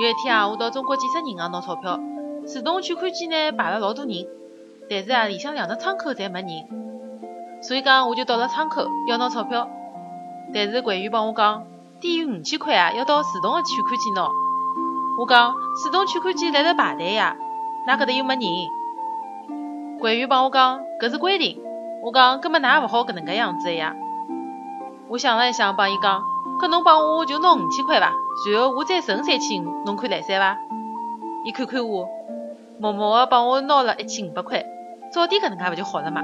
有一天啊，我到中国建设银行拿钞票，自动取款机呢排了老多人，但是啊，里向两只窗口侪没人，所以讲我就到了窗口要拿钞票，但是柜员帮我讲，低于五千块啊，要到自动的取款机拿。我讲自动取款机辣辣排队呀，㑚搿搭又没人。柜员帮我讲搿是规定。我讲根本㑚也勿好搿能介样子的呀。我想了一想，帮伊讲，搿侬帮我就拿五千块伐，然后我再存三千五，侬看来三伐？伊看看我，默默地帮我拿了一千五百块，早点搿能介勿就好了嘛？